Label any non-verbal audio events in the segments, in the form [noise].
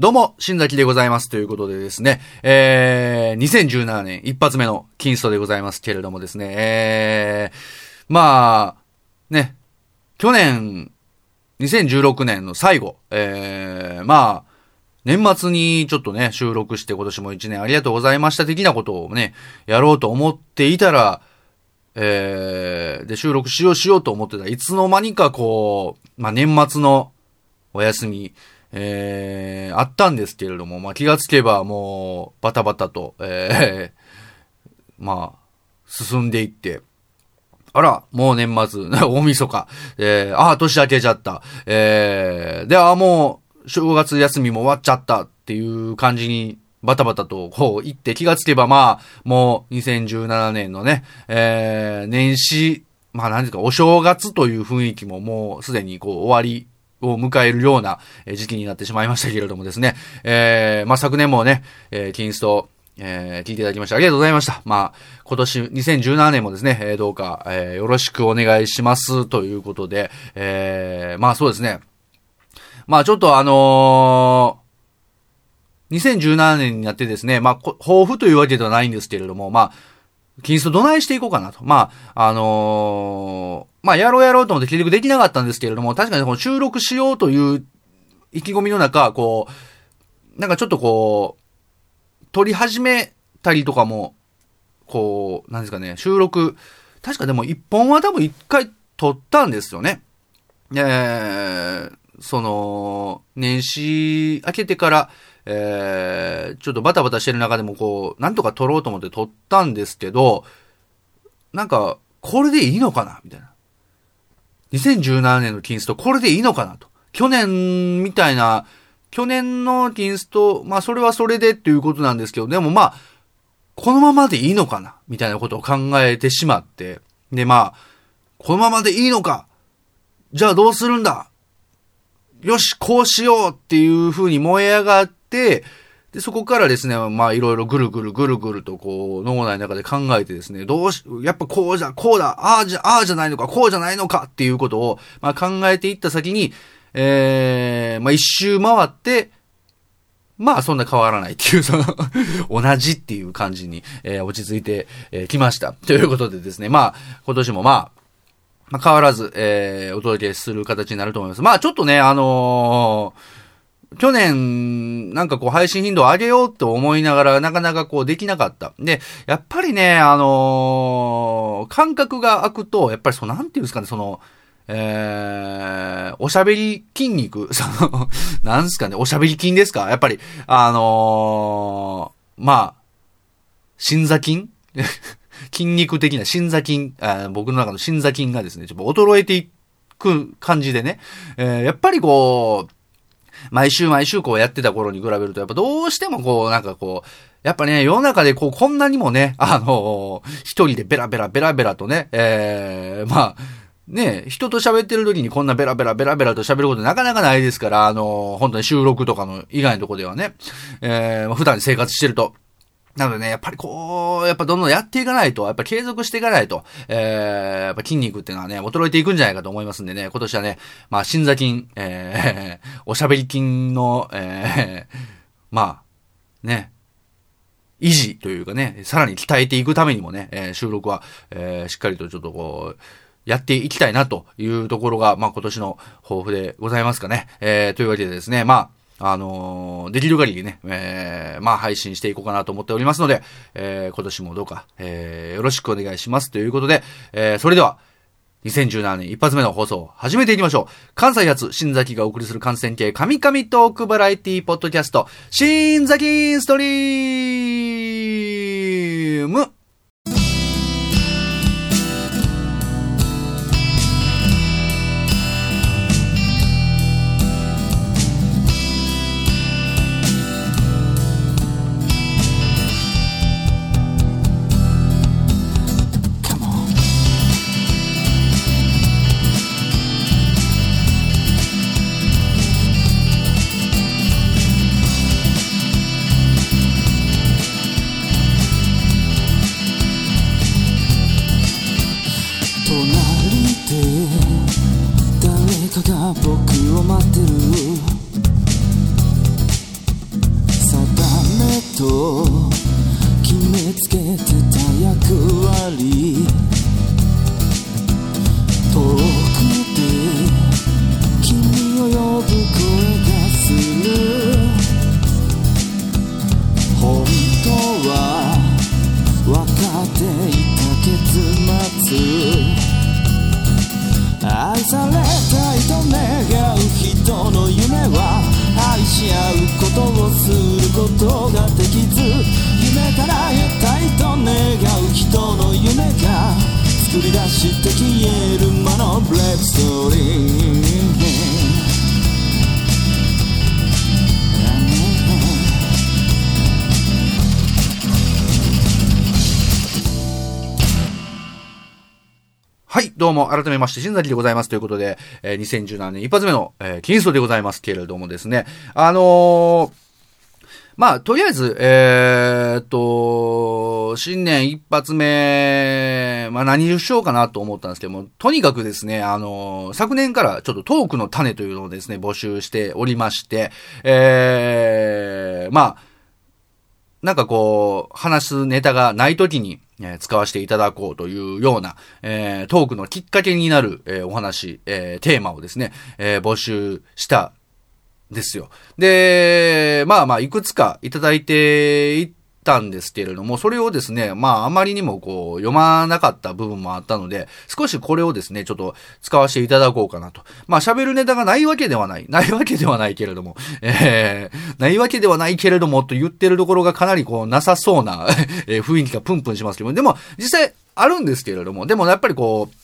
どうも、新崎でございます。ということでですね、えー、2017年一発目のキンストでございますけれどもですね、えー、まあ、ね、去年、2016年の最後、えー、まあ、年末にちょっとね、収録して今年も一年ありがとうございました的なことをね、やろうと思っていたら、えー、で、収録しようしようと思ってた。いつの間にかこう、まあ、年末のお休み、えー、あったんですけれども、まあ、気がつけばもう、バタバタと、えー、[laughs] まあ、進んでいって、あら、もう年末、[laughs] 大晦日、えー、ああ、年明けちゃった、えー、で、ああ、もう、正月休みも終わっちゃったっていう感じに、バタバタとこう行って気がつけばまあ、もう2017年のね、えー、年始、まあ何ですか、お正月という雰囲気ももうすでにこう終わりを迎えるような時期になってしまいましたけれどもですね。えー、まあ昨年もね、えー、キンスト、えー、聞いていただきましてありがとうございました。まあ、今年、2017年もですね、えー、どうか、えー、よろしくお願いしますということで、えー、まあそうですね。まあちょっとあのー、2017年になってですね、まあ、抱負というわけではないんですけれども、まあ、キリスどないしていこうかなと。まあ、あのー、まあ、やろうやろうと思って結局できなかったんですけれども、確かにこの収録しようという意気込みの中、こう、なんかちょっとこう、撮り始めたりとかも、こう、なんですかね、収録、確かでも一本は多分一回撮ったんですよね。えー、その、年始明けてから、えー、ちょっとバタバタしてる中でもこう、なんとか撮ろうと思って撮ったんですけど、なんか、これでいいのかなみたいな。2017年のキンスト、これでいいのかなと。去年みたいな、去年のキンスト、まあそれはそれでっていうことなんですけど、でもまあ、このままでいいのかなみたいなことを考えてしまって。でまあ、このままでいいのかじゃあどうするんだよし、こうしようっていう風に燃え上がって、で、そこからですね、まあいろいろぐるぐるぐるぐるとこう脳内の中で考えてですね、どうし、やっぱこうじゃ、こうだ、ああじゃ、ああじゃないのか、こうじゃないのかっていうことを、まあ考えていった先に、えー、まあ一周回って、まあそんな変わらないっていう、その同じっていう感じに、えー、落ち着いてき、えー、ました。ということでですね、まあ今年もまあ、まあ、変わらず、えー、お届けする形になると思います。まあ、ちょっとね、あのー、去年、なんかこう配信頻度を上げようと思いながら、なかなかこうできなかった。で、やっぱりね、あのー、感覚が空くと、やっぱりそう、なんていうんですかね、その、えー、おしゃべり筋肉、[laughs] その、なんですかね、おしゃべり筋ですか？やっぱり、あのー、まあ、心座筋？[laughs] 筋肉的な心座筋、あ僕の中の心座筋がですね、ちょっと衰えていく感じでね、えー、やっぱりこう、毎週毎週こうやってた頃に比べると、やっぱどうしてもこう、なんかこう、やっぱね、世の中でこう、こんなにもね、あのー、一人でベラベラベラベラとね、えー、まあ、ね、人と喋ってる時にこんなベラベラベラベラと喋ることなかなかないですから、あのー、本当に収録とかの以外のとこではね、えー、普段生活してると、なのでね、やっぱりこう、やっぱどんどんやっていかないと、やっぱ継続していかないと、えー、やっぱ筋肉っていうのはね、衰えていくんじゃないかと思いますんでね、今年はね、まあ、心座筋、えー、[laughs] おしゃべり筋の、えー、まあ、ね、維持というかね、さらに鍛えていくためにもね、えー、収録は、えー、しっかりとちょっとこう、やっていきたいなというところが、まあ今年の抱負でございますかね。えー、というわけでですね、まあ、あのー、できる限りね、えー、まあ配信していこうかなと思っておりますので、えー、今年もどうか、えー、よろしくお願いしますということで、えー、それでは、2017年一発目の放送を、始めていきましょう。関西発、新崎がお送りする感染系、神々トークバラエティポッドキャスト、新崎ストリームどうも、改めまして、新崎でございます。ということで、えー、2017年一発目の、えー、キリストでございますけれどもですね、あのー、まあ、とりあえず、えー、っと、新年一発目、まあ何をしようかなと思ったんですけども、とにかくですね、あの、昨年からちょっとトークの種というのをですね、募集しておりまして、えー、まあ、なんかこう、話すネタがない時に、えー、使わせていただこうというような、えー、トークのきっかけになる、えー、お話、えテーマをですね、え募集したですよ。で、まあまあ、いくつかいただいていたんですけれども、それをですね、まあ、あまりにもこう、読まなかった部分もあったので、少しこれをですね、ちょっと使わせていただこうかなと。まあ、喋るネタがないわけではない。ないわけではないけれども、[laughs] えー、ないわけではないけれども、と言ってるところがかなりこう、なさそうな [laughs] え雰囲気がプンプンしますけども、でも、実際、あるんですけれども、でもやっぱりこう、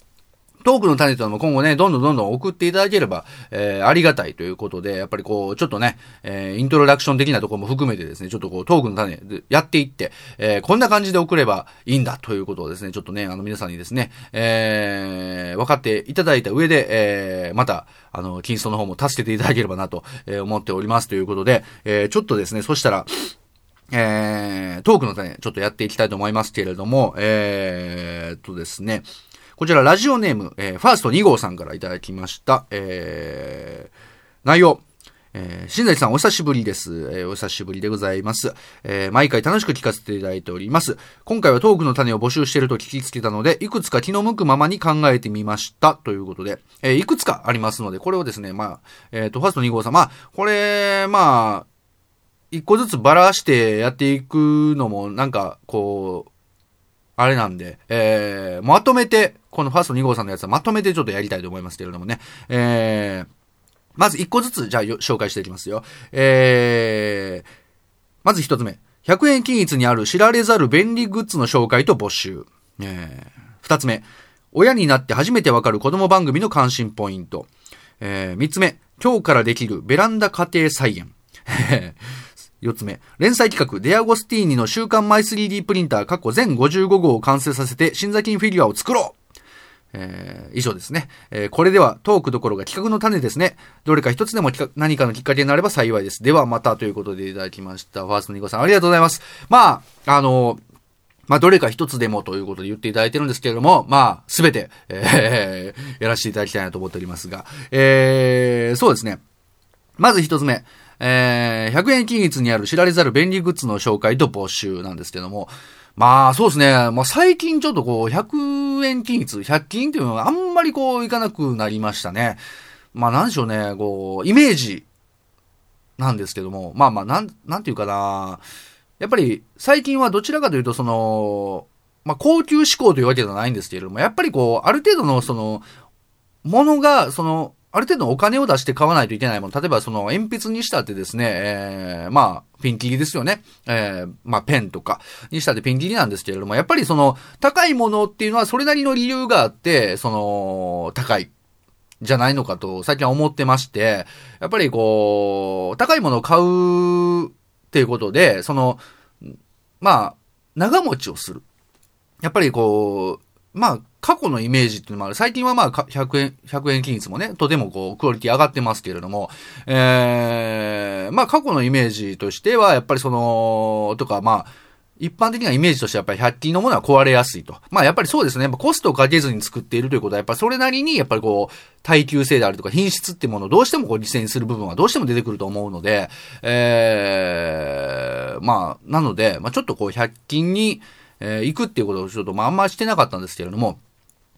トークの種というのも今後ね、どんどんどんどん送っていただければ、えー、ありがたいということで、やっぱりこう、ちょっとね、えー、イントロダクション的なところも含めてですね、ちょっとこう、トークの種でやっていって、えー、こんな感じで送ればいいんだということをですね、ちょっとね、あの皆さんにですね、えー、分かっていただいた上で、えー、また、あの、キンストの方も助けていただければなと、え、思っておりますということで、えー、ちょっとですね、そしたら、えー、トークの種、ちょっとやっていきたいと思いますけれども、えー、っとですね、こちらラジオネーム、えー、ファースト2号さんからいただきました。えー、内容。えー、新崎さんお久しぶりです。えー、お久しぶりでございます。えー、毎回楽しく聞かせていただいております。今回はトークの種を募集していると聞きつけたので、いくつか気の向くままに考えてみました。ということで、えー、いくつかありますので、これをですね、まあ、えっ、ー、と、ファースト2号さん、まあ、これ、まあ、一個ずつばらしてやっていくのも、なんか、こう、あれなんで、えー、まとめて、このファースト2号さんのやつはまとめてちょっとやりたいと思いますけれどもね。えー、まず1個ずつ、じゃあ紹介していきますよ。えー、まず1つ目。100円均一にある知られざる便利グッズの紹介と募集。えー、2つ目。親になって初めてわかる子供番組の関心ポイント。えー、3つ目。今日からできるベランダ家庭菜園。[laughs] 4つ目。連載企画、デアゴスティーニの週刊マイ 3D プリンター、過去全55号を完成させて、新座金フィギュアを作ろうえー、以上ですね。えー、これではトークどころが企画の種ですね。どれか一つでも何かのきっかけになれば幸いです。ではまたということでいただきました。ファーストニコさんありがとうございます。まあ、あのー、まあ、どれか一つでもということで言っていただいてるんですけれども、まあ、すべて、えー、[laughs] やらせていただきたいなと思っておりますが、えー、そうですね。まず一つ目。えー、100円均一にある知られざる便利グッズの紹介と募集なんですけども、まあそうですね。まあ最近ちょっとこう、100円均一、100均っていうのがあんまりこう、いかなくなりましたね。まあなんでしょうね、こう、イメージなんですけども、まあまあなん、なんていうかな。やっぱり最近はどちらかというとその、まあ高級志向というわけではないんですけれども、やっぱりこう、ある程度のその、ものが、その、ある程度お金を出して買わないといけないもの。例えばその鉛筆にしたってですね、えー、まあ、ピンキリですよね。えー、まあ、ペンとかにしたってピンキリなんですけれども、やっぱりその、高いものっていうのはそれなりの理由があって、その、高い。じゃないのかと最近は思ってまして、やっぱりこう、高いものを買うっていうことで、その、まあ、長持ちをする。やっぱりこう、まあ、過去のイメージっていうのもある。最近はまあ、100円、100円均一もね、とてもこう、クオリティ上がってますけれども、ええー、まあ、過去のイメージとしては、やっぱりその、とか、まあ、一般的なイメージとしてはやっぱり100均のものは壊れやすいと。まあやっぱりそうですね。コストをかけずに作っているということは、やっぱりそれなりに、やっぱりこう、耐久性であるとか品質っていうものをどうしてもこう犠牲にする部分はどうしても出てくると思うので、えー、まあ、なので、まあちょっとこう、100均に、えー、行くっていうことをちょっとまああんましてなかったんですけれども、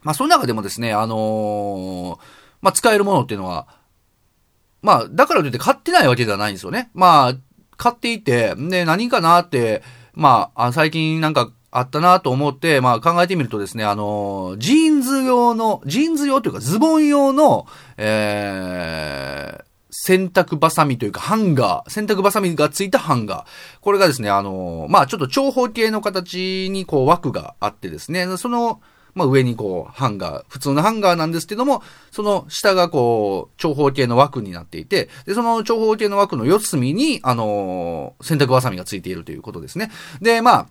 まあその中でもですね、あのー、まあ使えるものっていうのは、まあ、だからといって買ってないわけではないんですよね。まあ、買っていて、で、何かなって、まあ、最近なんかあったなと思って、まあ考えてみるとですね、あの、ジーンズ用の、ジーンズ用というかズボン用の、えー、洗濯バサミというかハンガー、洗濯バサミがついたハンガー。これがですね、あの、まあちょっと長方形の形にこう枠があってですね、その、まあ、上にこう、ハンガー、普通のハンガーなんですけども、その下がこう、長方形の枠になっていて、で、その長方形の枠の四隅に、あの、洗濯バサミがついているということですね。で、まあ、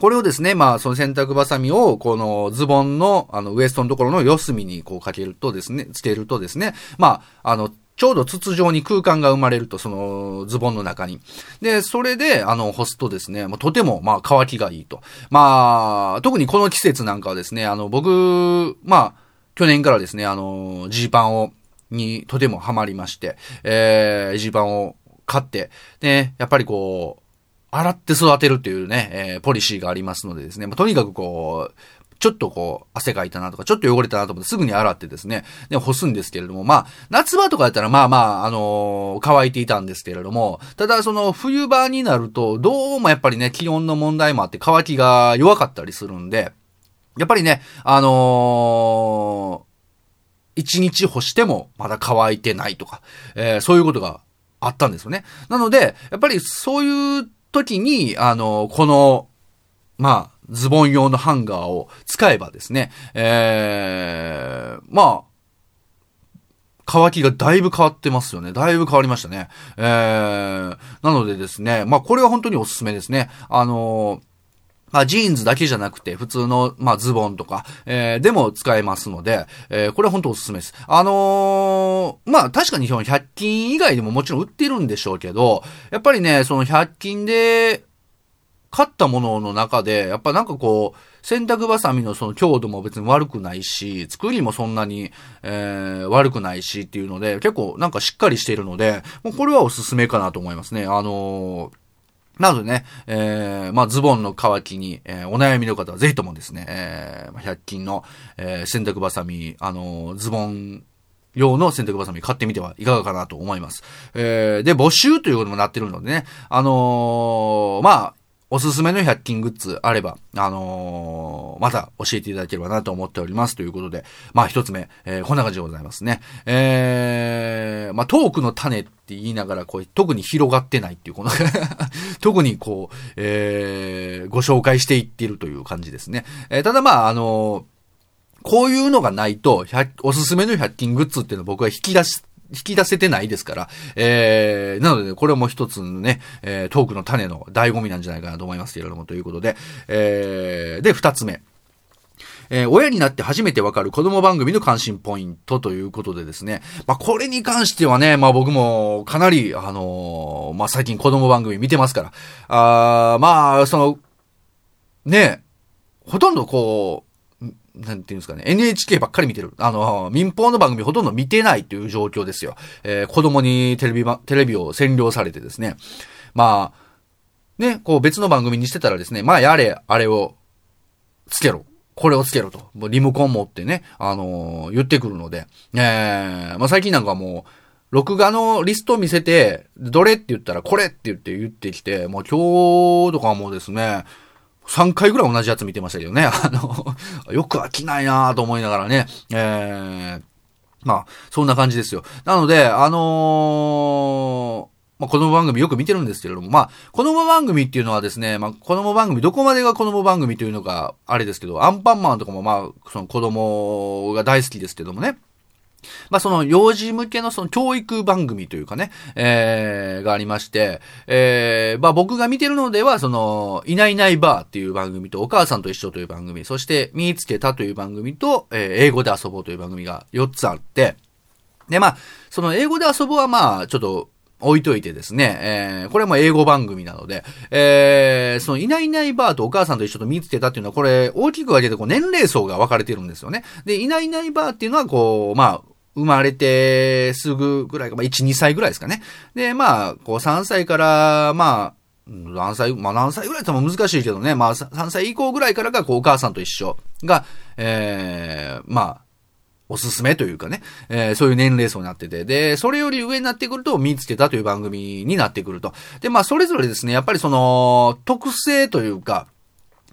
これをですね、まあ、その洗濯バサミを、このズボンの、あの、ウエストのところの四隅にこうかけるとですね、つけるとですね、まあ、あの、ちょうど筒状に空間が生まれると、そのズボンの中に。で、それで、あの、干すとですね、まあ、とても、まあ、乾きがいいと。まあ、特にこの季節なんかはですね、あの、僕、まあ、去年からですね、あの、ジーパンを、にとてもハマりまして、えー、ジーパンを買って、で、やっぱりこう、洗って育てるっていうね、えー、ポリシーがありますのでですね、まあ、とにかくこう、ちょっとこう、汗かいたなとか、ちょっと汚れたなと思ってすぐに洗ってですね、で、干すんですけれども、まあ、夏場とかやったらまあまあ、あのー、乾いていたんですけれども、ただその冬場になると、どうもやっぱりね、気温の問題もあって乾きが弱かったりするんで、やっぱりね、あのー、一日干してもまだ乾いてないとか、えー、そういうことがあったんですよね。なので、やっぱりそういう時に、あの、この、まあ、ズボン用のハンガーを使えばですね、えー、まあ、乾きがだいぶ変わってますよね。だいぶ変わりましたね。えー、なのでですね、まあこれは本当におすすめですね。あのーまあ、ジーンズだけじゃなくて、普通の、まあ、ズボンとか、えー、でも使えますので、えー、これは本当おすすめです。あのー、まあ、確かにその100均以外でももちろん売ってるんでしょうけど、やっぱりね、その100均で、買ったものの中で、やっぱなんかこう、洗濯バサミのその強度も別に悪くないし、作りもそんなに、えー、悪くないしっていうので、結構なんかしっかりしているので、もうこれはおすすめかなと思いますね。あのーなのでね、えー、まあ、ズボンの乾きに、えー、お悩みの方はぜひともですね、えー、100均の、えー、洗濯バサミ、あの、ズボン用の洗濯バサミ買ってみてはいかがかなと思います。えー、で、募集ということもなってるのでね、あのー、まあ、おすすめの100均グッズあれば、あのー、また教えていただければなと思っております。ということで、まあ一つ目、えー、こんな感じでございますね。えー、まあトークの種って言いながら、こう、特に広がってないっていう、この [laughs] 特にこう、えー、ご紹介していっているという感じですね。えー、ただまあ、あのーこういうのがないと、おすすめの100均グッズっていうのを僕は引き出し引き出せてないですから、えー、なので、ね、これも一つのね、えー、トークの種の醍醐味なんじゃないかなと思いますけれども、ということで、えー、で、二つ目。えー、親になって初めてわかる子供番組の関心ポイントということでですね。まあ、これに関してはね、まあ僕もかなり、あのー、まあ最近子供番組見てますから。あまあ、その、ね、ほとんどこう、なんていうんですかね、NHK ばっかり見てる。あの、民放の番組ほとんど見てないという状況ですよ。えー、子供にテレビ、テレビを占領されてですね。まあ、ね、こう別の番組にしてたらですね、まあやれ、あれをつけろ。これをつけろと。リモコン持ってね、あのー、言ってくるので。えー、まあ最近なんかもう、録画のリストを見せて、どれって言ったらこれって言って言ってきて、もう今日とかもですね、3回ぐらい同じやつ見てましたけどね。[laughs] あの、よく飽きないなと思いながらね。えー、まあ、そんな感じですよ。なので、あのーまあ、子供番組よく見てるんですけれども、まあ、子供番組っていうのはですね、まあ、子供番組、どこまでが子供番組というのがあれですけど、アンパンマンとかもまあ、その子供が大好きですけどもね。まあ、その幼児向けのその教育番組というかね、えー、がありまして、えー、まあ僕が見てるのでは、その、いないいないばーっていう番組と、お母さんと一緒という番組、そして、見つけたという番組と、えー、英語で遊ぼうという番組が4つあって、で、まあ、その英語で遊ぼうはまあ、ちょっと、置いといてですね、えー、これも英語番組なので、えー、そのいないいないばーとお母さんと一緒と見つけたっていうのは、これ、大きく分けてこう年齢層が分かれてるんですよね。で、いないいないばーっていうのは、こう、まあ、生まれてすぐぐらいか、まあ、1、2歳ぐらいですかね。で、まあ、こう3歳から、まあ、何歳、まあ何歳ぐらいっても難しいけどね、まあ3歳以降ぐらいからがこうお母さんと一緒が、ええー、まあ、おすすめというかね、えー、そういう年齢層になってて、で、それより上になってくると、見つけたという番組になってくると。で、まあ、それぞれですね、やっぱりその、特性というか、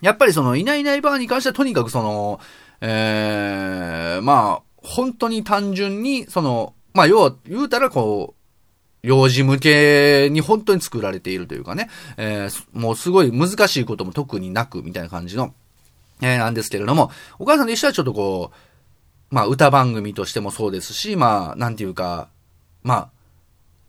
やっぱりその、いないいないバーに関してはとにかくその、ええー、まあ、本当に単純に、その、まあ、要は、言うたらこう、幼児向けに本当に作られているというかね、えー、もうすごい難しいことも特になく、みたいな感じの、えー、なんですけれども、お母さんと一緒はちょっとこう、まあ、歌番組としてもそうですし、まあ、なんていうか、まあ、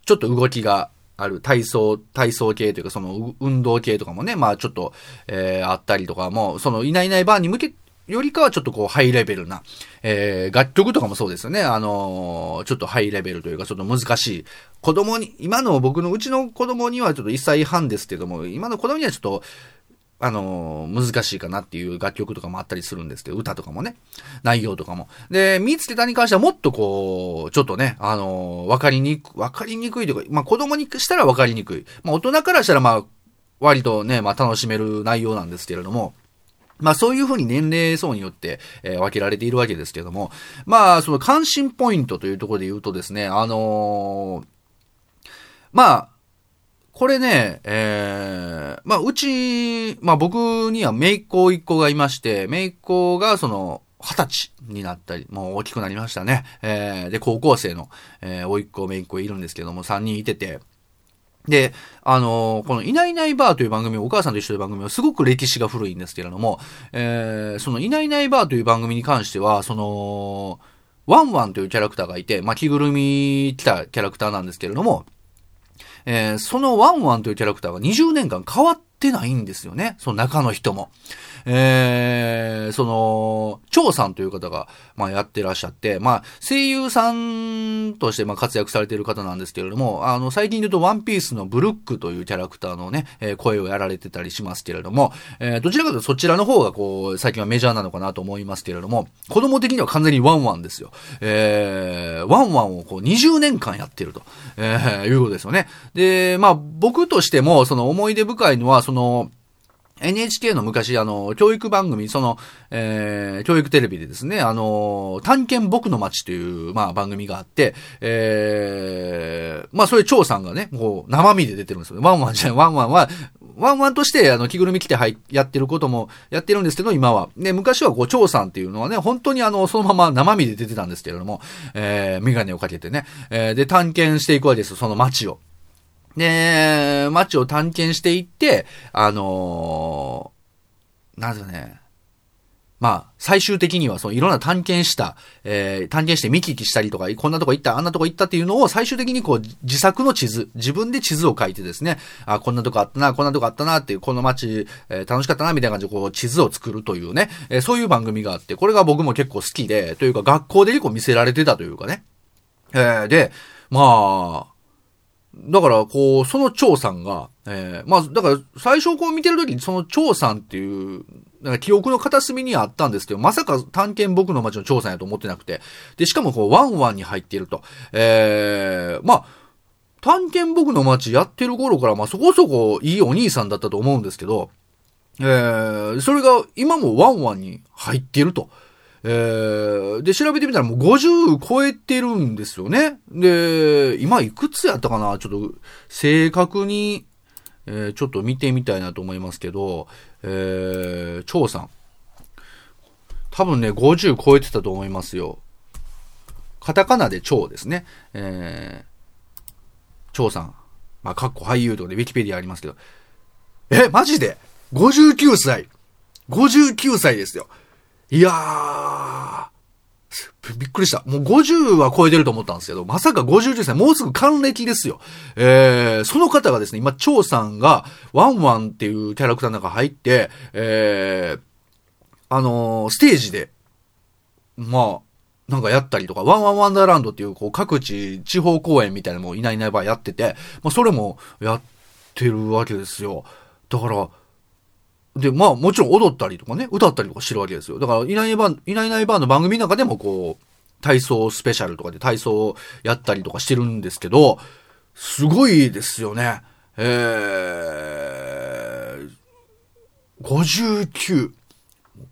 ちょっと動きがある体操、体操系というか、その運動系とかもね、まあちょっと、えー、あったりとかも、そのいないいないバーに向けてよりかはちょっとこうハイレベルな、えー、楽曲とかもそうですよね。あのー、ちょっとハイレベルというかちょっと難しい。子供に、今の僕のうちの子供にはちょっと1歳半ですけども、今の子供にはちょっと、あのー、難しいかなっていう楽曲とかもあったりするんですけど、歌とかもね、内容とかも。で、見つけたに関してはもっとこう、ちょっとね、あのー、わかりにく、わかりにくいというか、まあ子供にしたらわかりにくい。まあ大人からしたらまあ、割とね、まあ楽しめる内容なんですけれども、まあそういうふうに年齢層によって、えー、分けられているわけですけども、まあその関心ポイントというところで言うとですね、あのー、まあ、これね、えー、まあうち、まあ僕には姪っ子一個がいまして、姪っ子がその、二十歳になったり、もう大きくなりましたね。えー、で、高校生の、えー、甥っ子、姪っ子いるんですけども、三人いてて、で、あのー、このいないいないばーという番組、お母さんと一緒という番組はすごく歴史が古いんですけれども、えー、そのいないいないばーという番組に関しては、その、ワンワンというキャラクターがいて、まあ、着ぐるみ来たキャラクターなんですけれども、えー、そのワンワンというキャラクターが20年間変わってないんですよね。その中の人も。えー、その、張さんという方が、まあ、やってらっしゃって、まあ、声優さんとして、まあ、活躍されている方なんですけれども、あの、最近で言うと、ワンピースのブルックというキャラクターのね、え、声をやられてたりしますけれども、えー、どちらかというとそちらの方が、こう、最近はメジャーなのかなと思いますけれども、子供的には完全にワンワンですよ。えー、ワンワンをこう、20年間やってると、えー、いうことですよね。で、まあ、僕としても、その思い出深いのは、その、の NHK の昔、あの、教育番組、その、えー、教育テレビでですね、あの、探検僕の街という、まあ、番組があって、えー、まあ、それ、チョーさんがね、こう、生身で出てるんですよ。ワンワンじゃない、ワンワンは、ワンワンとして、あの、着ぐるみ着て、はい、やってることもやってるんですけど、今は。で、昔は、こう、張さんっていうのはね、本当にあの、そのまま生身で出てたんですけれども、えー、メガネをかけてね、えー、で、探検していくわけですよ、その街を。で、街を探検していって、あのー、なんですかね、まあ、最終的には、そのいろんな探検した、えー、探検して見聞きしたりとか、こんなとこ行った、あんなとこ行ったっていうのを最終的にこう、自作の地図、自分で地図を書いてですね、あ、こんなとこあったな、こんなとこあったなっていう、この街、えー、楽しかったな、みたいな感じでこう、地図を作るというね、えー、そういう番組があって、これが僕も結構好きで、というか学校で結構見せられてたというかね。えー、で、まあ、だから、こう、その張さんが、えー、まあ、だから、最初こう見てるときに、その張さんっていう、なんか記憶の片隅にあったんですけど、まさか探検僕の街の張さんやと思ってなくて、で、しかもこう、ワンワンに入っていると。えー、まあ、探検僕の街やってる頃から、まあ、そこそこいいお兄さんだったと思うんですけど、えー、それが今もワンワンに入っていると。えー、で、調べてみたらもう50超えてるんですよね。で、今いくつやったかな？ちょっと、正確に、えー、ちょっと見てみたいなと思いますけど、えー、張さん。多分ね、50超えてたと思いますよ。カタカナで張ですね。えー、張さん。まあ、かっこ俳優とかでウィキペディアありますけど。え、マジで ?59 歳 !59 歳ですよ。いやー、びっくりした。もう50は超えてると思ったんですけど、まさか50歳、もうすぐ還暦ですよ。えー、その方がですね、今、張さんが、ワンワンっていうキャラクターの中入って、えー、あのー、ステージで、まあ、なんかやったりとか、ワンワンワンダーランドっていう、こう、各地、地方公演みたいなのもいないいないばやってて、まあ、それもやってるわけですよ。だから、で、まあもちろん踊ったりとかね、歌ったりとかしてるわけですよ。だから、いないいばん、いないいないばんの番組の中でもこう、体操スペシャルとかで体操をやったりとかしてるんですけど、すごいですよね。えー59。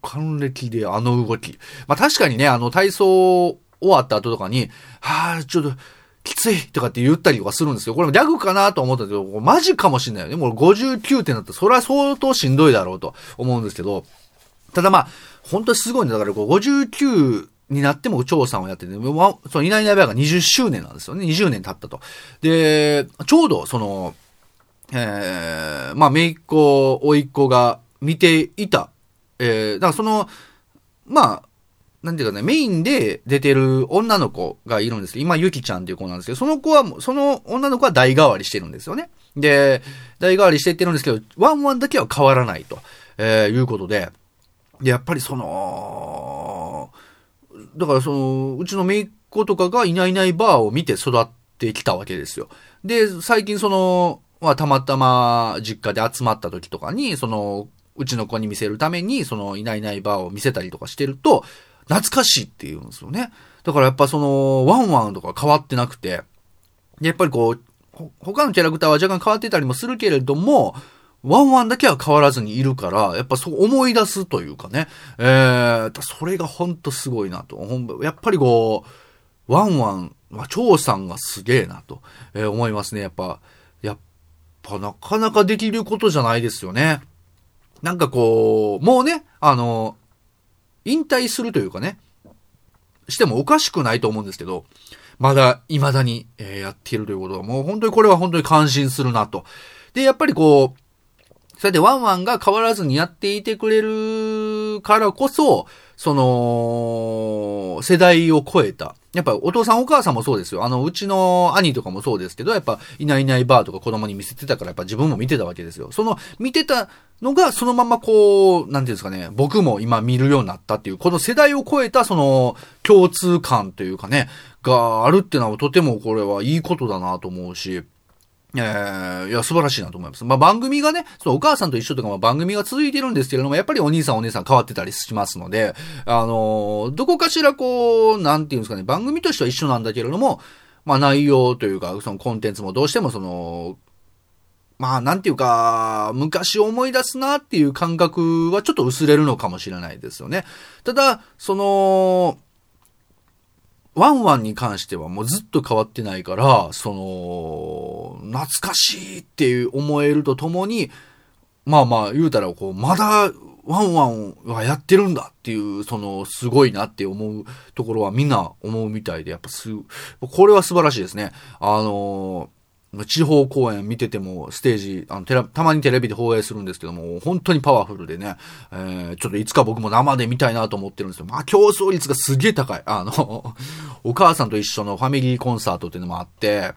還暦であの動き。まあ確かにね、あの体操終わった後とかに、はあ、ちょっと、きついとかって言ったりとかするんですよ。これもギャグかなと思ったけど、マジかもしんないよね。もう59点だったら、それは相当しんどいだろうと思うんですけど、ただまあ、本当にすごいんだから、こう59になっても調査をやってて、そのいないいないばが20周年なんですよね。20年経ったと。で、ちょうどその、えー、まあ、めいっ子、おいっ子が見ていた、えー、だからその、まあ、なんていうかね、メインで出てる女の子がいるんですけど、今、ゆきちゃんっていう子なんですけど、その子は、その女の子は代替わりしてるんですよね。で、代替わりしていってるんですけど、ワンワンだけは変わらないと、えー、いうことで、で、やっぱりその、だからその、うちのめいっ子とかがいないいないバーを見て育ってきたわけですよ。で、最近その、まあ、たまたま実家で集まった時とかに、その、うちの子に見せるために、その、いないいないバーを見せたりとかしてると、懐かしいって言うんですよね。だからやっぱその、ワンワンとか変わってなくて、やっぱりこう、他のキャラクターは若干変わってたりもするけれども、ワンワンだけは変わらずにいるから、やっぱそう思い出すというかね。えー、それがほんとすごいなと。やっぱりこう、ワンワン、まあ、蝶さんがすげえなと、えー、思いますね。やっぱ、やっぱなかなかできることじゃないですよね。なんかこう、もうね、あの、引退するというかね、してもおかしくないと思うんですけど、まだ、未だに、えー、やっているということは、もう本当にこれは本当に感心するなと。で、やっぱりこう、そうやってワンワンが変わらずにやっていてくれるからこそ、その、世代を超えた。やっぱお父さんお母さんもそうですよ。あの、うちの兄とかもそうですけど、やっぱいないいないバーとか子供に見せてたから、やっぱ自分も見てたわけですよ。その、見てたのが、そのままこう、なんていうんですかね、僕も今見るようになったっていう、この世代を超えたその、共通感というかね、があるっていうのはとてもこれはいいことだなと思うし、えー、いや、素晴らしいなと思います。まあ、番組がね、そのお母さんと一緒とかも番組が続いてるんですけれども、やっぱりお兄さんお姉さん変わってたりしますので、あのー、どこかしらこう、なんていうんですかね、番組としては一緒なんだけれども、まあ、内容というか、そのコンテンツもどうしてもその、まあ、なんていうか、昔思い出すなっていう感覚はちょっと薄れるのかもしれないですよね。ただ、その、ワンワンに関してはもうずっと変わってないから、その、懐かしいっていう思えるとともに、まあまあ言うたらこう、まだワンワンはやってるんだっていう、その、すごいなって思うところはみんな思うみたいで、やっぱす、これは素晴らしいですね。あのー地方公演見てても、ステージ、あの、テたまにテレビで放映するんですけども、本当にパワフルでね、えー、ちょっといつか僕も生で見たいなと思ってるんですけど。まあ、競争率がすげえ高い。あの、お母さんと一緒のファミリーコンサートっていうのもあって、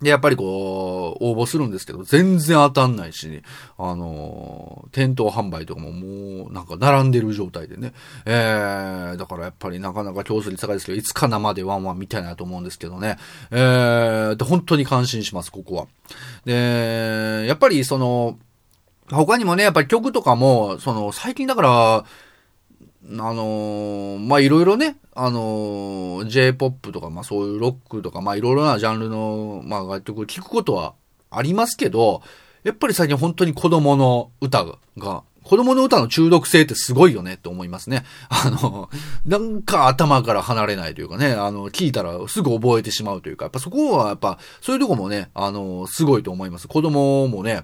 で、やっぱりこう、応募するんですけど、全然当たんないし、あの、店頭販売とかももう、なんか並んでる状態でね。えー、だからやっぱりなかなか競争率高いですけど、いつか生でワンワン見たいなと思うんですけどね。えー、で、本当に感心します、ここは。で、やっぱりその、他にもね、やっぱり曲とかも、その、最近だから、あのー、ま、いろいろね、あのー、J-POP とか、まあ、そういうロックとか、まあ、いろいろなジャンルの、まあ、楽曲聞くことはありますけど、やっぱり最近本当に子供の歌が、子供の歌の中毒性ってすごいよねって思いますね。あの、なんか頭から離れないというかね、あの、聞いたらすぐ覚えてしまうというか、やっぱそこはやっぱ、そういうとこもね、あの、すごいと思います。子供もね、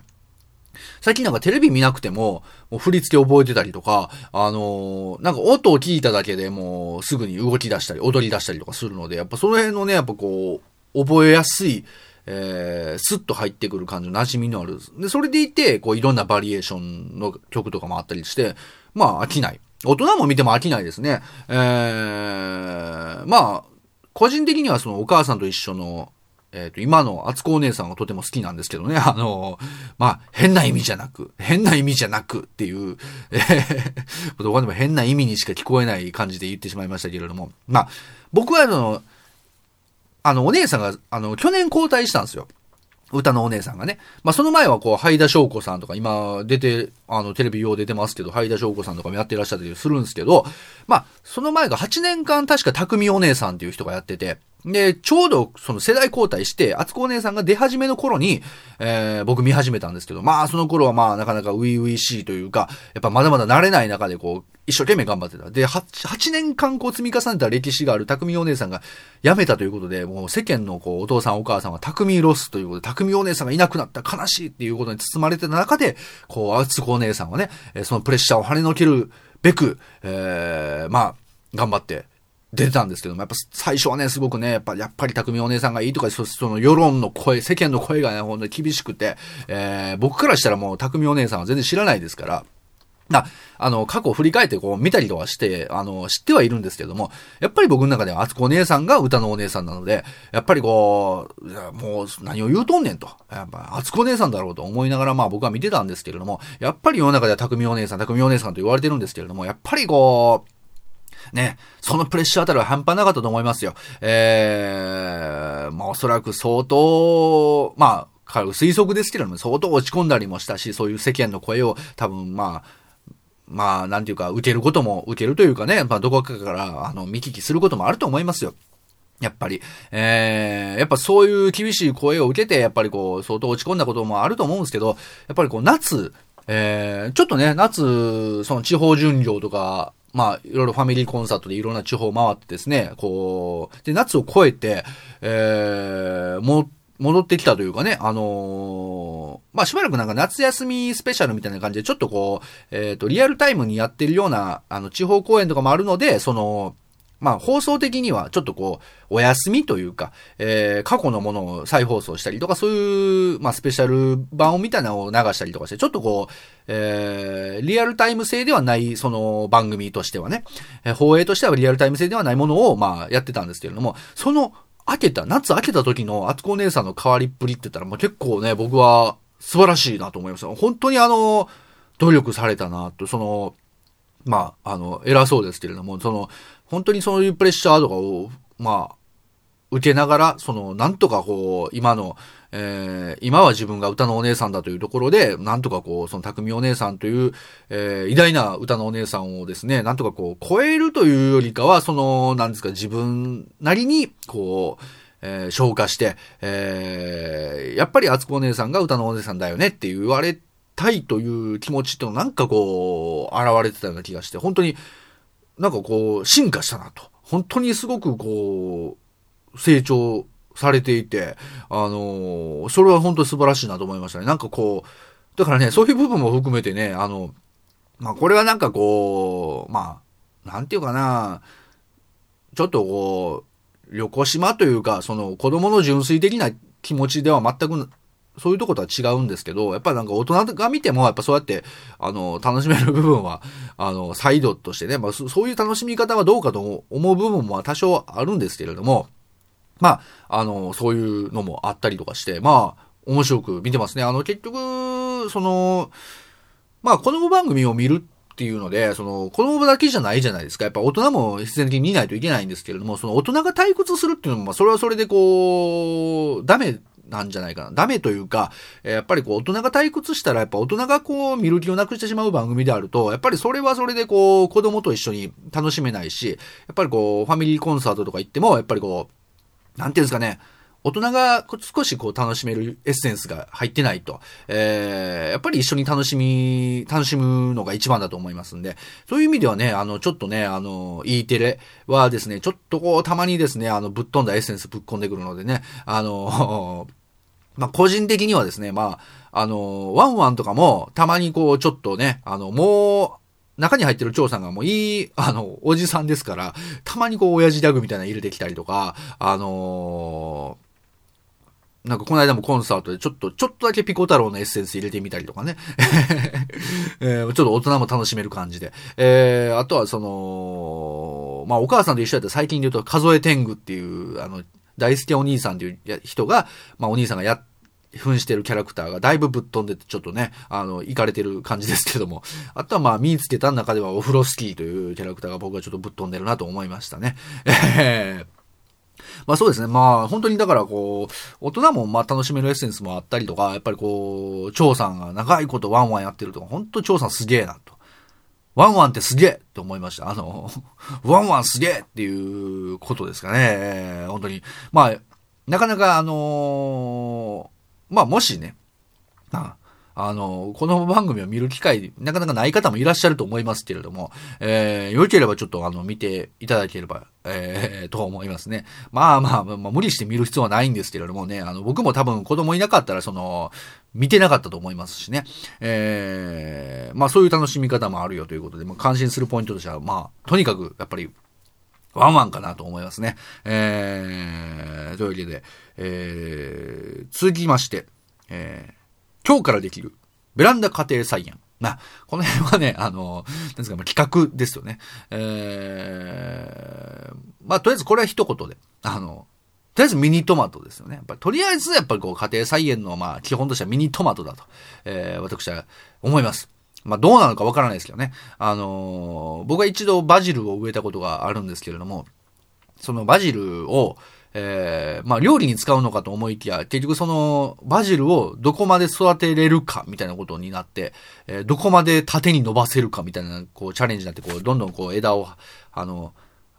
最近なんかテレビ見なくても、もう振り付け覚えてたりとか、あのー、なんか音を聞いただけでもうすぐに動き出したり、踊り出したりとかするので、やっぱその辺のね、やっぱこう、覚えやすい、えー、スッと入ってくる感じの馴染みのある。で、それでいて、こういろんなバリエーションの曲とかもあったりして、まあ飽きない。大人も見ても飽きないですね。えー、まあ、個人的にはそのお母さんと一緒のえっ、ー、と、今の厚子お姉さんがとても好きなんですけどね、[laughs] あの、まあ、変な意味じゃなく、変な意味じゃなくっていう、[laughs] えー、どこでも変な意味にしか聞こえない感じで言ってしまいましたけれども、まあ、僕はあの、あの、お姉さんが、あの、去年交代したんですよ。歌のお姉さんがね。まあ、その前はこう、ハイダ翔子さんとか、今出て、あの、テレビ用出てますけど、ハイダ翔子さんとかもやってらっしゃったりするんですけど、まあ、その前が8年間確か匠お姉さんっていう人がやってて、で、ちょうどその世代交代して、あつこお姉さんが出始めの頃に、えー、僕見始めたんですけど、まあその頃はまあなかなか初々しいというか、やっぱまだまだ慣れない中でこう、一生懸命頑張ってた。で、8, 8年間こう積み重ねた歴史がある匠お姉さんが辞めたということで、もう世間のこう、お父さんお母さんは匠ロスということで、匠お姉さんがいなくなった悲しいっていうことに包まれてた中で、こう、あつこお姉さんはね、そのプレッシャーを跳ねのけるべく、えー、まあ、頑張って、出てたんですけども、やっぱ最初はね、すごくね、やっぱ、やっぱり匠お姉さんがいいとか、そその世論の声、世間の声がね、ほんと厳しくて、えー、僕からしたらもう匠お姉さんは全然知らないですから、あ、あの、過去を振り返ってこう見たりとかして、あの、知ってはいるんですけども、やっぱり僕の中では、あつこお姉さんが歌のお姉さんなので、やっぱりこう、もう何を言うとんねんと。やっぱ、あつこお姉さんだろうと思いながら、まあ僕は見てたんですけれども、やっぱり世の中では匠お姉さん、匠お姉さんと言われてるんですけれども、やっぱりこう、ね、そのプレッシャーあたりは半端なかったと思いますよ。えー、まあおそらく相当、まあ、推測ですけれども、相当落ち込んだりもしたし、そういう世間の声を多分まあ、まあ、なんていうか、受けることも、受けるというかね、まあ、どこかから、あの、見聞きすることもあると思いますよ。やっぱり。えー、やっぱそういう厳しい声を受けて、やっぱりこう、相当落ち込んだこともあると思うんですけど、やっぱりこう、夏、えー、ちょっとね、夏、その地方巡業とか、まあ、いろいろファミリーコンサートでいろんな地方を回ってですね、こう、で、夏を越えて、えー、も、戻ってきたというかね、あのー、まあ、しばらくなんか夏休みスペシャルみたいな感じで、ちょっとこう、えっ、ー、と、リアルタイムにやってるような、あの、地方公演とかもあるので、その、まあ、放送的にはちょっとこう、お休みというか、えー、過去のものを再放送したりとか、そういう、まあ、スペシャル版をみたいなのを流したりとかして、ちょっとこう、えー、リアルタイム性ではない、その番組としてはね、えー、放映としてはリアルタイム性ではないものを、まあ、やってたんですけれども、その、開けた、夏開けた時のあつこお姉さんの変わりっぷりって言ったら、もう結構ね、僕は素晴らしいなと思いました。本当にあの、努力されたなと、その、まあ、あの、偉そうですけれども、その、本当にそういうプレッシャーとかを、まあ、受けながら、その、なんとかこう、今の、えー、今は自分が歌のお姉さんだというところで、なんとかこう、その匠お姉さんという、えー、偉大な歌のお姉さんをですね、なんとかこう、超えるというよりかは、その、なんですか、自分なりに、こう、えー、消化して、えー、やっぱり厚子お姉さんが歌のお姉さんだよねって言われたいという気持ちってのなんかこう、現れてたような気がして、本当に、なんかこう、進化したなと。本当にすごくこう、成長されていて、あのー、それは本当に素晴らしいなと思いましたね。なんかこう、だからね、そういう部分も含めてね、あの、まあ、これはなんかこう、まあ、なんていうかな、ちょっとこう、旅行島というか、その子供の純粋的な気持ちでは全く、そういうとことは違うんですけど、やっぱなんか大人が見ても、やっぱそうやって、あの、楽しめる部分は、あの、サイドとしてね、まあ、そういう楽しみ方はどうかと思う部分も多少あるんですけれども、まあ、あの、そういうのもあったりとかして、まあ、面白く見てますね。あの、結局、その、まあ、子供番組を見るっていうので、その、子供だけじゃないじゃないですか。やっぱ大人も必然的に見ないといけないんですけれども、その大人が退屈するっていうのも、まあ、それはそれでこう、ダメなんじゃないかな。ダメというか、やっぱりこう、大人が退屈したら、やっぱ大人がこう、見る気をなくしてしまう番組であると、やっぱりそれはそれでこう、子供と一緒に楽しめないし、やっぱりこう、ファミリーコンサートとか行っても、やっぱりこう、なんていうんですかね、大人が少しこう楽しめるエッセンスが入ってないと、えー、やっぱり一緒に楽しみ、楽しむのが一番だと思いますんで、そういう意味ではね、あの、ちょっとね、あの、E テレはですね、ちょっとこう、たまにですね、あの、ぶっ飛んだエッセンスぶっ込んでくるのでね、あの、まあ、個人的にはですね、まあ、あの、ワンワンとかも、たまにこう、ちょっとね、あの、もう、中に入ってる長さんがもういい、あの、おじさんですから、たまにこう、親父ギャグみたいなの入れてきたりとか、あのー、なんかこの間もコンサートでちょっと、ちょっとだけピコ太郎のエッセンス入れてみたりとかね。[laughs] えー、ちょっと大人も楽しめる感じで。えー、あとはその、まあお母さんと一緒やった最近で言うと数え天狗っていう、あの、大好きお兄さんっていう人が、まあお兄さんがやっ扮してるキャラクターがだいぶぶっ飛んでてちょっとね、あの、行かれてる感じですけども。あとはまあ、見つけた中ではオフロスキーというキャラクターが僕はちょっとぶっ飛んでるなと思いましたね。え [laughs] ーまあそうですね。まあ本当にだからこう、大人もまあ楽しめるエッセンスもあったりとか、やっぱりこう、チョーさんが長いことワンワンやってるとか、本当チョーさんすげえなと。ワンワンってすげえって思いました。あの、ワンワンすげえっていうことですかね。本当に。まあ、なかなかあのーまあもしね、ああの、この番組を見る機会、なかなかない方もいらっしゃると思いますけれども、えー、よければちょっとあの、見ていただければ、えー、と思いますね。まあまあ、まあ、無理して見る必要はないんですけれどもね、あの、僕も多分子供いなかったら、その、見てなかったと思いますしね。えー、まあそういう楽しみ方もあるよということで、まあ感心するポイントとしては、まあ、とにかく、やっぱり、ワンワンかなと思いますね。えー、というわけで、えー、続きまして、えー、今日からできるベランダ家庭菜園。まあ、この辺はね、あの、なんですか、まあ、企画ですよね。えー、まあ、とりあえずこれは一言で、あの、とりあえずミニトマトですよね。やっぱとりあえずやっぱりこう家庭菜園のまあ基本としてはミニトマトだと、えー、私は思います。まあどうなのかわからないですけどね。あの僕は一度バジルを植えたことがあるんですけれども、そのバジルを、えー、まあ料理に使うのかと思いきや、結局そのバジルをどこまで育てれるかみたいなことになって、えーどこまで縦に伸ばせるかみたいな、こうチャレンジになって、こうどんどんこう枝を、あの、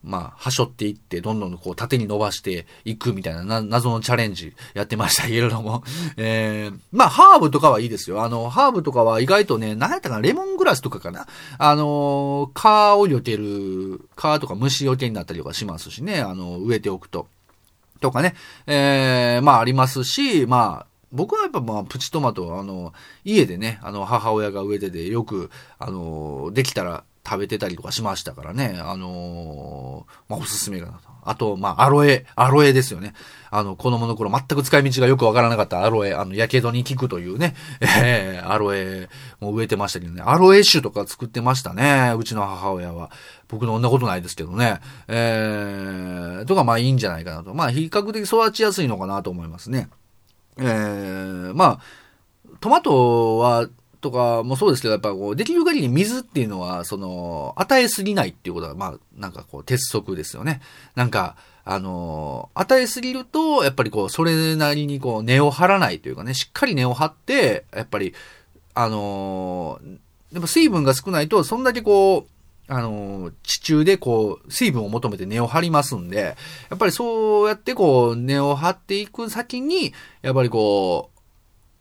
まあ、はしょっていって、どんどんこう縦に伸ばしていくみたいなな謎のチャレンジやってましたけれども、えー、まあ、ハーブとかはいいですよ。あの、ハーブとかは意外とね、何やったかな、レモングラスとかかな。あの、蚊を避ける、蚊とか虫避けになったりとかしますしね、あの、植えておくと。とかね、えー、まあありますし、まあ、僕はやっぱまあプチトマト、あの、家でね、あの、母親が植えてて、よく、あの、できたら食べてたりとかしましたからね、あのまあおすすめかなと。あと、まあアロエ、アロエですよね。あの、子供の頃全く使い道がよくわからなかったアロエ、あの、やけどに効くというね、えー、アロエも植えてましたけどね、アロエ酒とか作ってましたね、うちの母親は。僕のそんなことないですけどね。えー、とかまあいいんじゃないかなと。まあ比較的育ちやすいのかなと思いますね。えー、まあ、トマトは、とかもそうですけど、やっぱこう、できる限り水っていうのは、その、与えすぎないっていうことは、まあ、なんかこう、鉄則ですよね。なんか、あの、与えすぎると、やっぱりこう、それなりにこう、根を張らないというかね、しっかり根を張って、やっぱり、あの、やっぱ水分が少ないと、そんだけこう、あの、地中でこう、水分を求めて根を張りますんで、やっぱりそうやってこう、根を張っていく先に、やっぱりこう、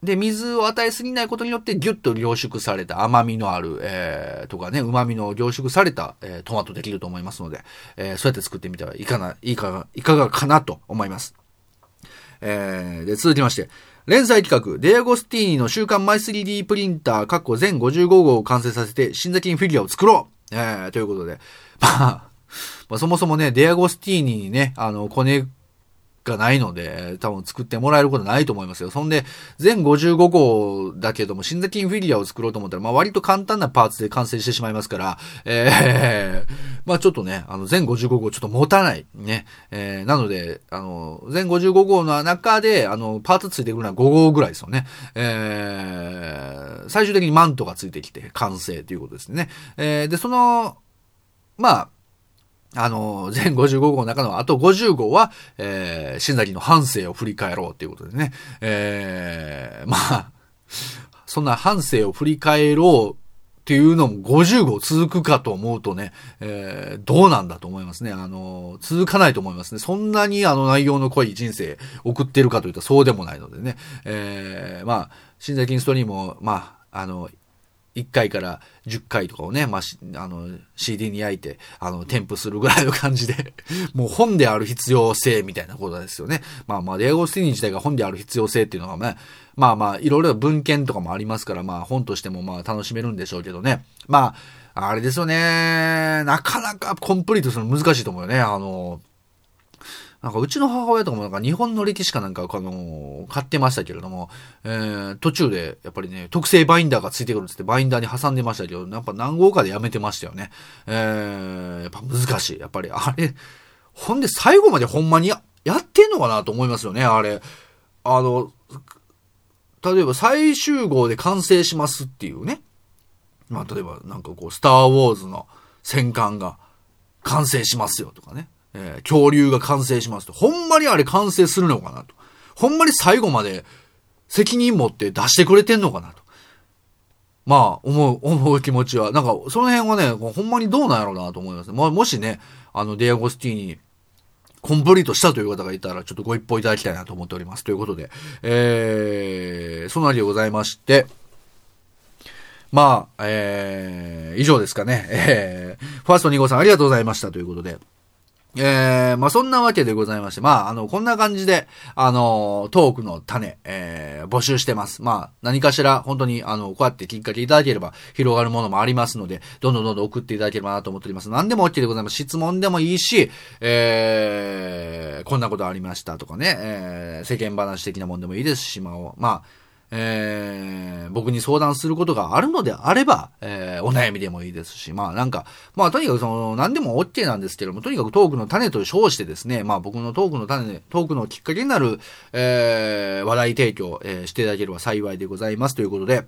で、水を与えすぎないことによってギュッと凝縮された甘みのある、えー、とかね、旨味の凝縮された、えートマトできると思いますので、えーそうやって作ってみてはいかな、いかが、いかがかなと思います。えー、で、続きまして、連載企画、デアゴスティーニの週刊マイ 3D プリンター、括弧全55号を完成させて、新崎フィギュアを作ろうえー、ということで、[laughs] まあ、まあ、そもそもね、デアゴスティーニにね、あの、コネがないので、多分作ってもらえることないと思いますよ。そんで、全55号だけども、新ザキンフィギュアを作ろうと思ったら、まあ割と簡単なパーツで完成してしまいますから、えー、[laughs] まあちょっとね、あの、全55号ちょっと持たない。ね。えー、なので、あの、全55号の中で、あの、パーツついてくるのは5号ぐらいですよね。えー、最終的にマントがついてきて完成ということですね。えー、で、その、まあ、あの、全55号の中のあと50号は、えー、新崎の半生を振り返ろうということでね。えー、まあ、そんな半生を振り返ろうっていうのも50号続くかと思うとね、えー、どうなんだと思いますね。あの、続かないと思いますね。そんなにあの内容の濃い人生送ってるかというとそうでもないのでね。えー、まあ、新崎ストリームを、まあ、あの、1回から10回とかをね、まあ、あの、CD に焼いて、あの、添付するぐらいの感じで、[laughs] もう本である必要性みたいなことですよね。まあまあ、デアゴスティー自体が本である必要性っていうのがね、まあまあ、いろいろ文献とかもありますから、まあ本としてもまあ楽しめるんでしょうけどね。まあ、あれですよね、なかなかコンプリートするの難しいと思うよね。あの、なんかうちの母親とかもなんか日本の歴史かなんかあの、買ってましたけれども、えー、途中でやっぱりね、特製バインダーがついてくるっつってバインダーに挟んでましたけど、やっぱ何号かでやめてましたよね。えー、やっぱ難しい。やっぱりあれ、ほんで最後までほんまにややってんのかなと思いますよね、あれ。あの、例えば最終号で完成しますっていうね。まあ例えばなんかこう、スターウォーズの戦艦が完成しますよとかね。えー恐竜が完成しますと。ほんまにあれ完成するのかなと。ほんまに最後まで責任持って出してくれてんのかなと。まあ、思う、思う気持ちは、なんか、その辺はね、ほんまにどうなんやろうなと思います。ももしね、あの、ディアゴスティーニ、コンプリートしたという方がいたら、ちょっとご一報いただきたいなと思っております。ということで、えー、そのありでございまして、まあ、えー、以上ですかね。えー、ファースト2号さんありがとうございましたということで。えー、まあ、そんなわけでございまして、まあ、あの、こんな感じで、あの、トークの種、えー、募集してます。まあ、何かしら、本当に、あの、こうやってきっかけいただければ、広がるものもありますので、どんどんどんどん送っていただければなと思っております。何でも OK でございます。質問でもいいし、えー、こんなことありましたとかね、えー、世間話的なもんでもいいですし、まあ、まあ、えー、僕に相談することがあるのであれば、えー、お悩みでもいいですし、まあなんか、まあとにかくその、何でも OK なんですけども、とにかくトークの種と称してですね、まあ僕のトークの種で、トークのきっかけになる、えー、話題提供、えー、していただければ幸いでございます。ということで、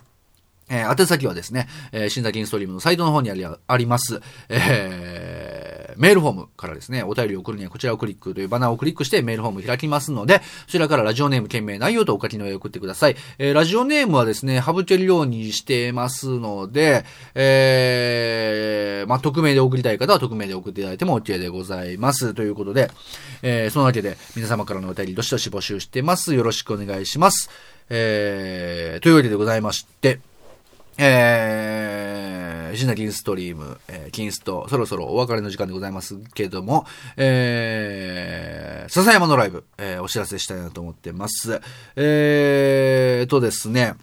えー、宛先はですね、えー、新崎インストリームのサイトの方にありあります、えー、メールフォームからですね、お便りを送るにはこちらをクリックというバナーをクリックしてメールフォーム開きますので、そちらからラジオネーム、件名、内容とお書きの上送ってください。えー、ラジオネームはですね、省けるようにしてますので、えー、まあ、匿名で送りたい方は匿名で送っていただいても OK でございます。ということで、えー、そのわけで皆様からのお便りどしどし募集してます。よろしくお願いします。えー、というわけでございまして、えー、シナキンストリーム、えー、キンスト、そろそろお別れの時間でございますけども、えー、笹山のライブ、えー、お知らせしたいなと思ってます。えーとですね、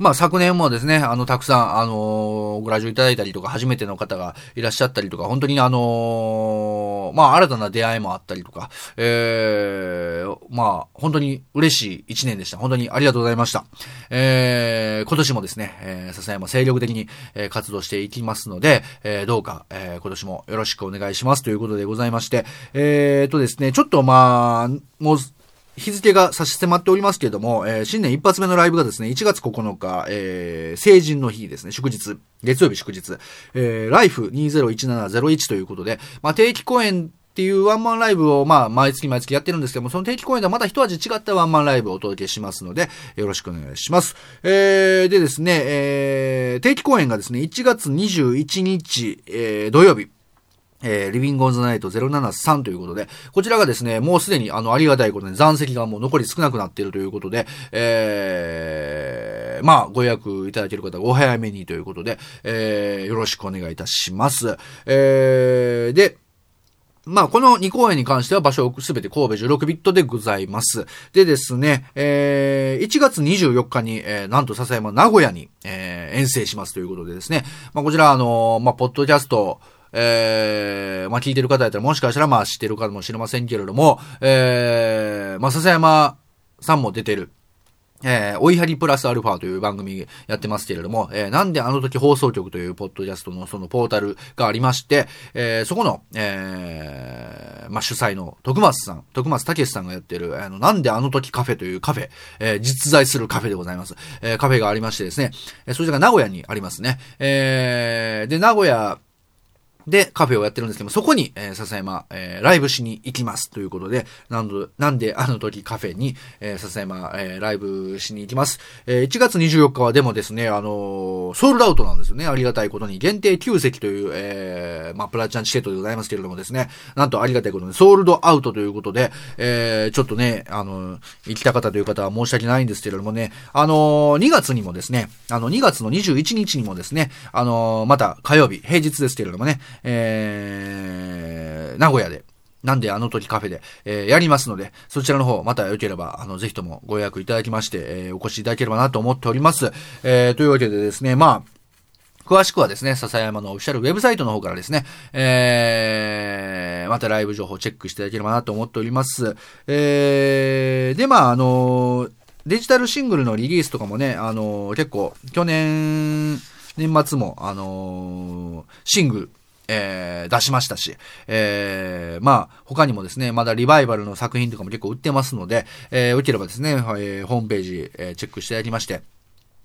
まあ昨年もですね、あの、たくさん、あのー、ご来場いただいたりとか、初めての方がいらっしゃったりとか、本当にあのー、まあ新たな出会いもあったりとか、えー、まあ本当に嬉しい一年でした。本当にありがとうございました。えー、今年もですね、えー、笹山精力的に、え、活動していきますので、えー、どうか、えー、今年もよろしくお願いしますということでございまして、えーとですね、ちょっとまあ、もう、日付が差し迫っておりますけれども、えー、新年一発目のライブがですね、1月9日、えー、成人の日ですね、祝日、月曜日祝日、えー、ライフ201701ということで、まあ、定期公演っていうワンマンライブを、まあ、毎月毎月やってるんですけども、その定期公演ではまた一味違ったワンマンライブをお届けしますので、よろしくお願いします。えー、でですね、えー、定期公演がですね、1月21日、えー、土曜日、えー、リビングオンズナイト073ということで、こちらがですね、もうすでにあの、ありがたいことに残席がもう残り少なくなっているということで、えー、まあ、ご予約いただける方お早めにということで、えー、よろしくお願いいたします。えー、で、まあ、この2公演に関しては場所すべて神戸16ビットでございます。でですね、えー、1月24日に、えー、なんと笹山名古屋に、えー、遠征しますということでですね、まあ、こちら、あのー、まあ、ポッドキャスト、えー、まあ、聞いてる方やったらもしかしたらまあ知ってるかもしれませんけれども、えー、まあ、笹山さんも出てる、えー、追い張りプラスアルファという番組やってますけれども、えー、なんであの時放送局というポッドキャストのそのポータルがありまして、えー、そこの、えー、まあ、主催の徳松さん、徳松武さんがやってる、あの、なんであの時カフェというカフェ、えー、実在するカフェでございます。えー、カフェがありましてですね、えー、それが名古屋にありますね。えー、で、名古屋、で、カフェをやってるんですけども、そこに、えー、笹山、えー、ライブしに行きます。ということで、なんで、なんであの時カフェに、えー、笹山、えー、ライブしに行きます。えー、1月24日はでもですね、あのー、ソールドアウトなんですよね。ありがたいことに、限定9席という、えー、まあ、プラチャンチケットでございますけれどもですね、なんとありがたいことに、ソールドアウトということで、えー、ちょっとね、あのー、行きた方という方は申し訳ないんですけれどもね、あのー、2月にもですね、あの、2月の21日にもですね、あのー、また火曜日、平日ですけれどもね、えー、名古屋で、なんであの時カフェで、えー、やりますので、そちらの方、また良ければ、あの、ぜひともご予約いただきまして、えー、お越しいただければなと思っております。えー、というわけでですね、まあ、詳しくはですね、笹山のオフィシャルウェブサイトの方からですね、えー、またライブ情報をチェックしていただければなと思っております。えー、で、まあ、あのデジタルシングルのリリースとかもね、あの結構、去年、年末も、あのシングル、えー、出しましたし、えー、まあ、他にもですね、まだリバイバルの作品とかも結構売ってますので、えー、よければですね、えー、ホームページ、えー、チェックしていただきまして、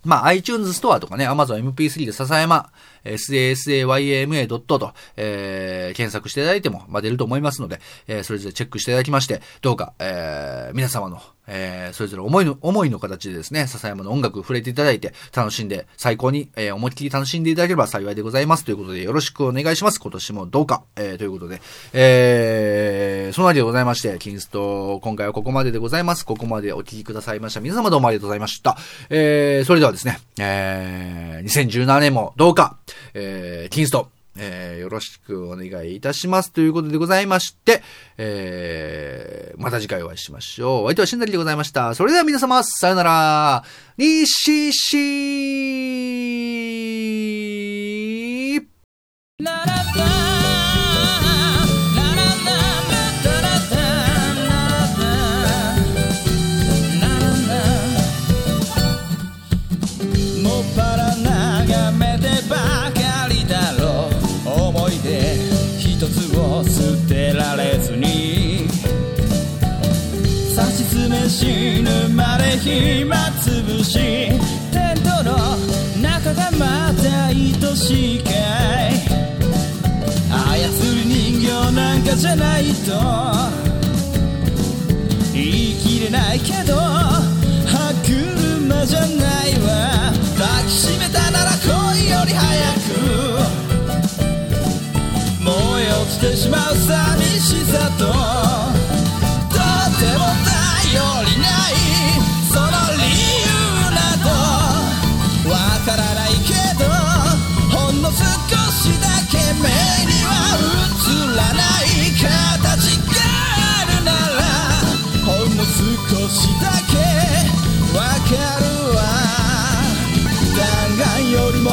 まあ、iTunes ストアとかね、Amazon MP3 で笹山、sasayama. と、えー、検索していただいても、まあ、出ると思いますので、えー、それぞれチェックしていただきまして、どうか、えー、皆様の、えー、それぞれ思いの、思いの形でですね、笹山の音楽触れていただいて、楽しんで、最高に、えー、思いっきり楽しんでいただければ幸いでございます。ということで、よろしくお願いします。今年もどうか。えー、ということで、えー、そのわけでございまして、キンスト、今回はここまででございます。ここまでお聞きくださいました。皆様どうもありがとうございました。えー、それではですね、えー、2017年もどうか、えー、キンスト、えー、よろしくお願いいたします。ということでございまして、えー、また次回お会いしましょう。お相手はしんなりでございました。それでは皆様、さよなら。にししー死ぬまで暇つぶし。テントの中がまた愛しいかい。操る人形なんかじゃないと。言い切れないけど歯車じゃないわ。抱きしめたなら恋より早く。燃え落ちてしまう寂しさと。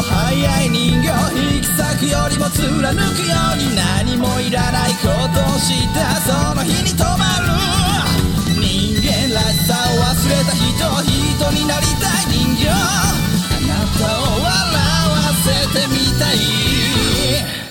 早い人形引き裂くよりも貫くように何もいらないことをしたその日に止まる人間らしさを忘れた人人になりたい人形あなたを笑わせてみたい。